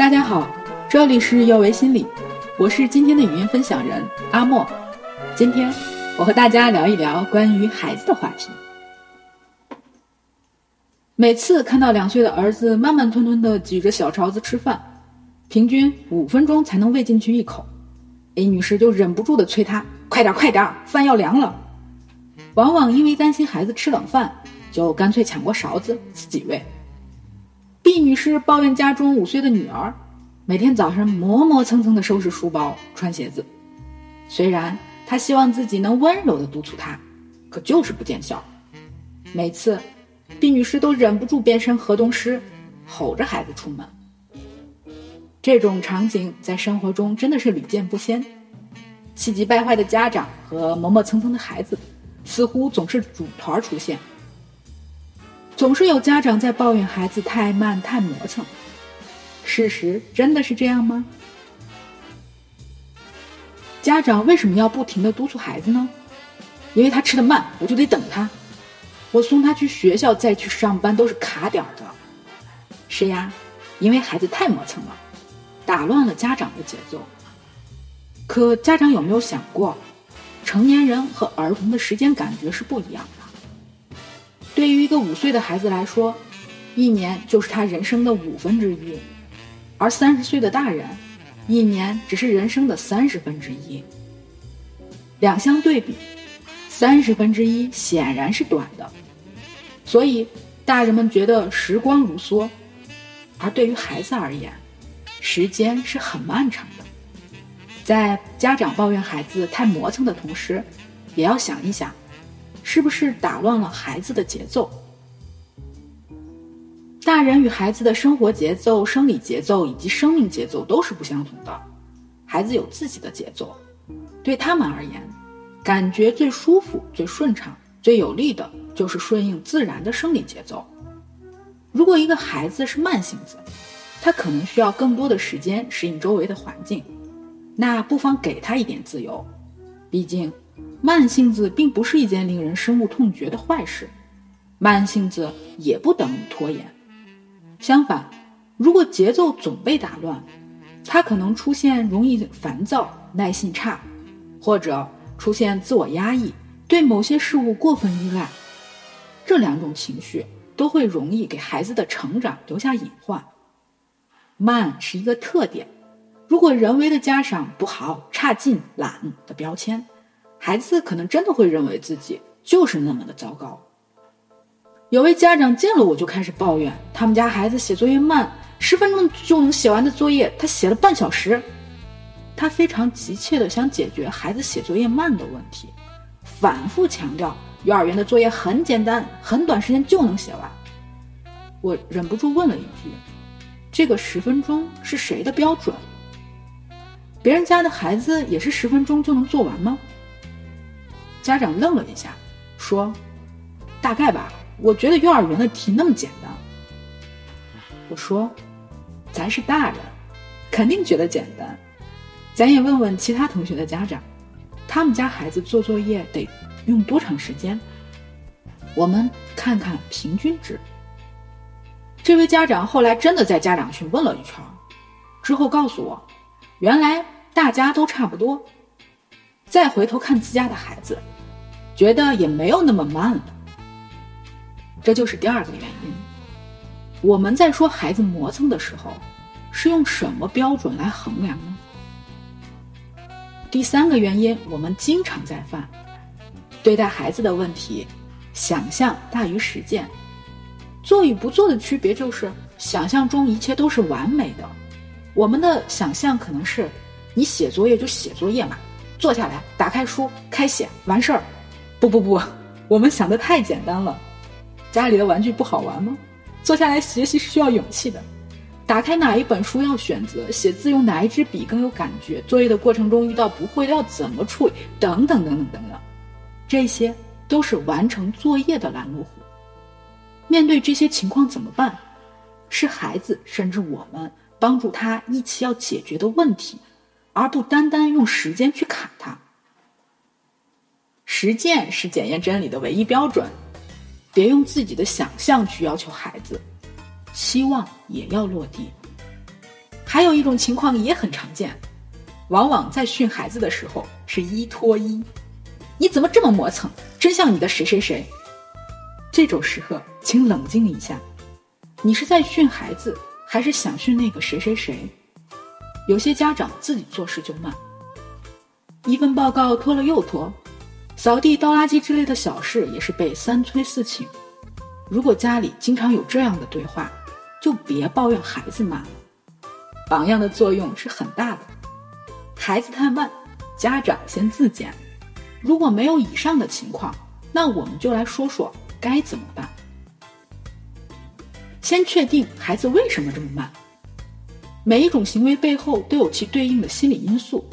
大家好，这里是幼为心理，我是今天的语音分享人阿莫。今天我和大家聊一聊关于孩子的话题。每次看到两岁的儿子慢慢吞吞的举着小勺子吃饭，平均五分钟才能喂进去一口，A 女士就忍不住的催他快点快点，饭要凉了。往往因为担心孩子吃冷饭，就干脆抢过勺子自己喂。毕女士抱怨家中五岁的女儿，每天早上磨磨蹭蹭的收拾书包、穿鞋子。虽然她希望自己能温柔的督促她，可就是不见效。每次，毕女士都忍不住变身河东狮，吼着孩子出门。这种场景在生活中真的是屡见不鲜。气急败坏的家长和磨磨蹭蹭的孩子，似乎总是组团出现。总是有家长在抱怨孩子太慢、太磨蹭，事实真的是这样吗？家长为什么要不停的督促孩子呢？因为他吃的慢，我就得等他。我送他去学校再去上班都是卡点儿的。是呀，因为孩子太磨蹭了，打乱了家长的节奏。可家长有没有想过，成年人和儿童的时间感觉是不一样的。对于一个五岁的孩子来说，一年就是他人生的五分之一，而三十岁的大人，一年只是人生的三十分之一。两相对比，三十分之一显然是短的，所以大人们觉得时光如梭，而对于孩子而言，时间是很漫长的。在家长抱怨孩子太磨蹭的同时，也要想一想。是不是打乱了孩子的节奏？大人与孩子的生活节奏、生理节奏以及生命节奏都是不相同的。孩子有自己的节奏，对他们而言，感觉最舒服、最顺畅、最有利的就是顺应自然的生理节奏。如果一个孩子是慢性子，他可能需要更多的时间适应周围的环境，那不妨给他一点自由，毕竟。慢性子并不是一件令人深恶痛绝的坏事，慢性子也不等于拖延。相反，如果节奏总被打乱，他可能出现容易烦躁、耐性差，或者出现自我压抑、对某些事物过分依赖。这两种情绪都会容易给孩子的成长留下隐患。慢是一个特点，如果人为的加上不好、差劲、懒的标签。孩子可能真的会认为自己就是那么的糟糕。有位家长见了我就开始抱怨，他们家孩子写作业慢，十分钟就能写完的作业，他写了半小时。他非常急切的想解决孩子写作业慢的问题，反复强调幼儿园的作业很简单，很短时间就能写完。我忍不住问了一句：“这个十分钟是谁的标准？别人家的孩子也是十分钟就能做完吗？”家长愣了一下，说：“大概吧，我觉得幼儿园的题那么简单。”我说：“咱是大人，肯定觉得简单。咱也问问其他同学的家长，他们家孩子做作业得用多长时间？我们看看平均值。”这位家长后来真的在家长群问了一圈，之后告诉我，原来大家都差不多。再回头看自家的孩子，觉得也没有那么慢了。这就是第二个原因。我们在说孩子磨蹭的时候，是用什么标准来衡量呢？第三个原因，我们经常在犯。对待孩子的问题，想象大于实践。做与不做的区别就是，想象中一切都是完美的。我们的想象可能是，你写作业就写作业嘛。坐下来，打开书，开写，完事儿。不不不，我们想的太简单了。家里的玩具不好玩吗？坐下来学习是需要勇气的。打开哪一本书要选择，写字用哪一支笔更有感觉。作业的过程中遇到不会要怎么处理？等等等等等等，这些都是完成作业的拦路虎。面对这些情况怎么办？是孩子甚至我们帮助他一起要解决的问题。而不单单用时间去卡它。实践是检验真理的唯一标准，别用自己的想象去要求孩子，期望也要落地。还有一种情况也很常见，往往在训孩子的时候是一拖一，你怎么这么磨蹭？真像你的谁谁谁。这种时刻，请冷静一下，你是在训孩子，还是想训那个谁谁谁？有些家长自己做事就慢，一份报告拖了又拖，扫地、倒垃圾之类的小事也是被三催四请。如果家里经常有这样的对话，就别抱怨孩子慢了。榜样的作用是很大的，孩子太慢，家长先自检。如果没有以上的情况，那我们就来说说该怎么办。先确定孩子为什么这么慢。每一种行为背后都有其对应的心理因素。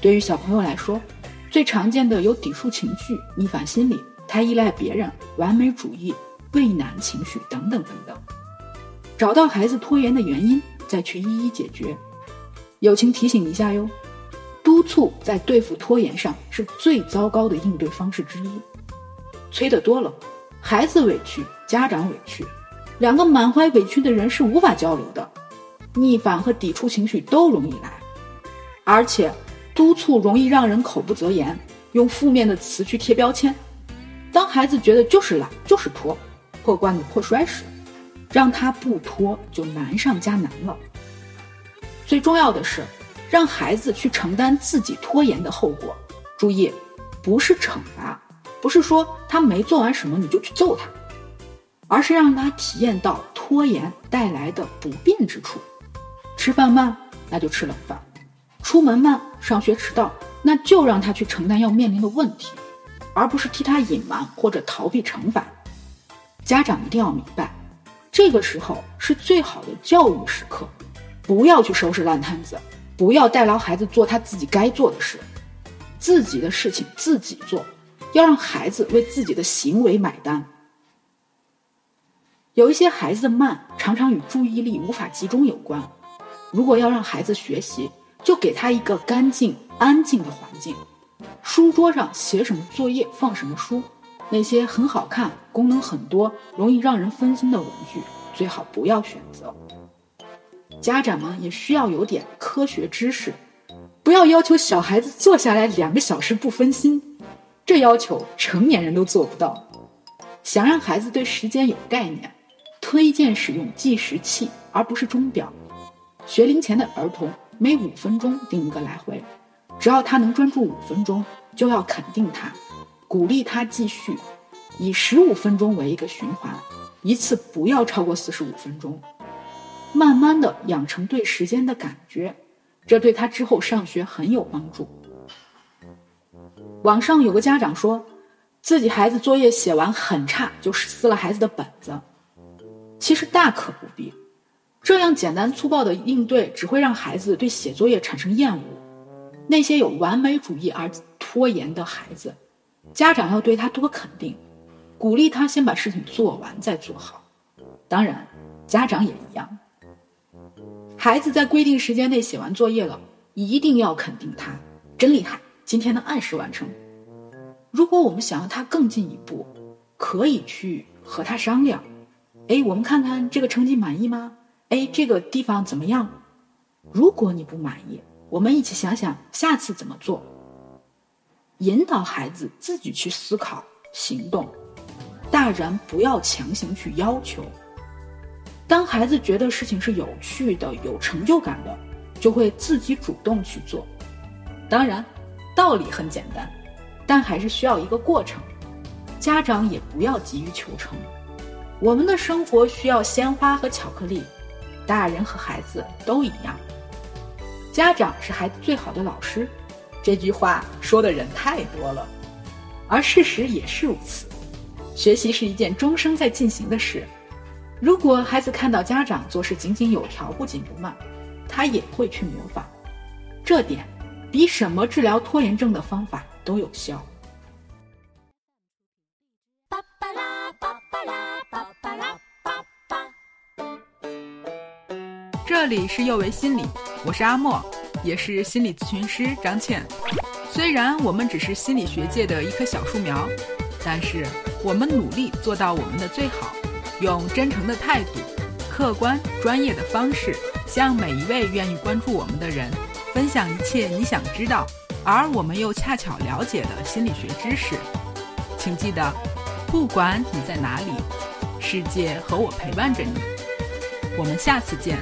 对于小朋友来说，最常见的有抵触情绪、逆反心理、太依赖别人、完美主义、畏难情绪等等等等。找到孩子拖延的原因。再去一一解决。友情提醒一下哟，督促在对付拖延上是最糟糕的应对方式之一。催得多了，孩子委屈，家长委屈，两个满怀委屈的人是无法交流的，逆反和抵触情绪都容易来。而且，督促容易让人口不择言，用负面的词去贴标签。当孩子觉得就是懒，就是拖，破罐子破摔时。让他不拖，就难上加难了。最重要的是，让孩子去承担自己拖延的后果。注意，不是惩罚，不是说他没做完什么你就去揍他，而是让他体验到拖延带来的不便之处。吃饭慢，那就吃冷饭；出门慢，上学迟到，那就让他去承担要面临的问题，而不是替他隐瞒或者逃避惩罚。家长一定要明白。这个时候是最好的教育时刻，不要去收拾烂摊子，不要代劳孩子做他自己该做的事，自己的事情自己做，要让孩子为自己的行为买单。有一些孩子的慢常常与注意力无法集中有关，如果要让孩子学习，就给他一个干净安静的环境，书桌上写什么作业放什么书。那些很好看、功能很多、容易让人分心的文具，最好不要选择。家长们也需要有点科学知识，不要要求小孩子坐下来两个小时不分心，这要求成年人都做不到。想让孩子对时间有概念，推荐使用计时器而不是钟表。学龄前的儿童每五分钟定一个来回，只要他能专注五分钟，就要肯定他。鼓励他继续，以十五分钟为一个循环，一次不要超过四十五分钟，慢慢的养成对时间的感觉，这对他之后上学很有帮助。网上有个家长说，自己孩子作业写完很差，就撕了孩子的本子。其实大可不必，这样简单粗暴的应对只会让孩子对写作业产生厌恶。那些有完美主义而拖延的孩子。家长要对他多肯定，鼓励他先把事情做完再做好。当然，家长也一样。孩子在规定时间内写完作业了，一定要肯定他，真厉害，今天能按时完成。如果我们想要他更进一步，可以去和他商量。哎，我们看看这个成绩满意吗？哎，这个地方怎么样？如果你不满意，我们一起想想下次怎么做。引导孩子自己去思考、行动，大人不要强行去要求。当孩子觉得事情是有趣的、有成就感的，就会自己主动去做。当然，道理很简单，但还是需要一个过程。家长也不要急于求成。我们的生活需要鲜花和巧克力，大人和孩子都一样。家长是孩子最好的老师。这句话说的人太多了，而事实也是如此。学习是一件终生在进行的事。如果孩子看到家长做事井井有条、不紧不慢，他也会去模仿。这点比什么治疗拖延症的方法都有效。这里是幼为心理，我是阿莫。也是心理咨询师张倩。虽然我们只是心理学界的一棵小树苗，但是我们努力做到我们的最好，用真诚的态度、客观专业的方式向每一位愿意关注我们的人分享一切你想知道，而我们又恰巧了解的心理学知识。请记得，不管你在哪里，世界和我陪伴着你。我们下次见。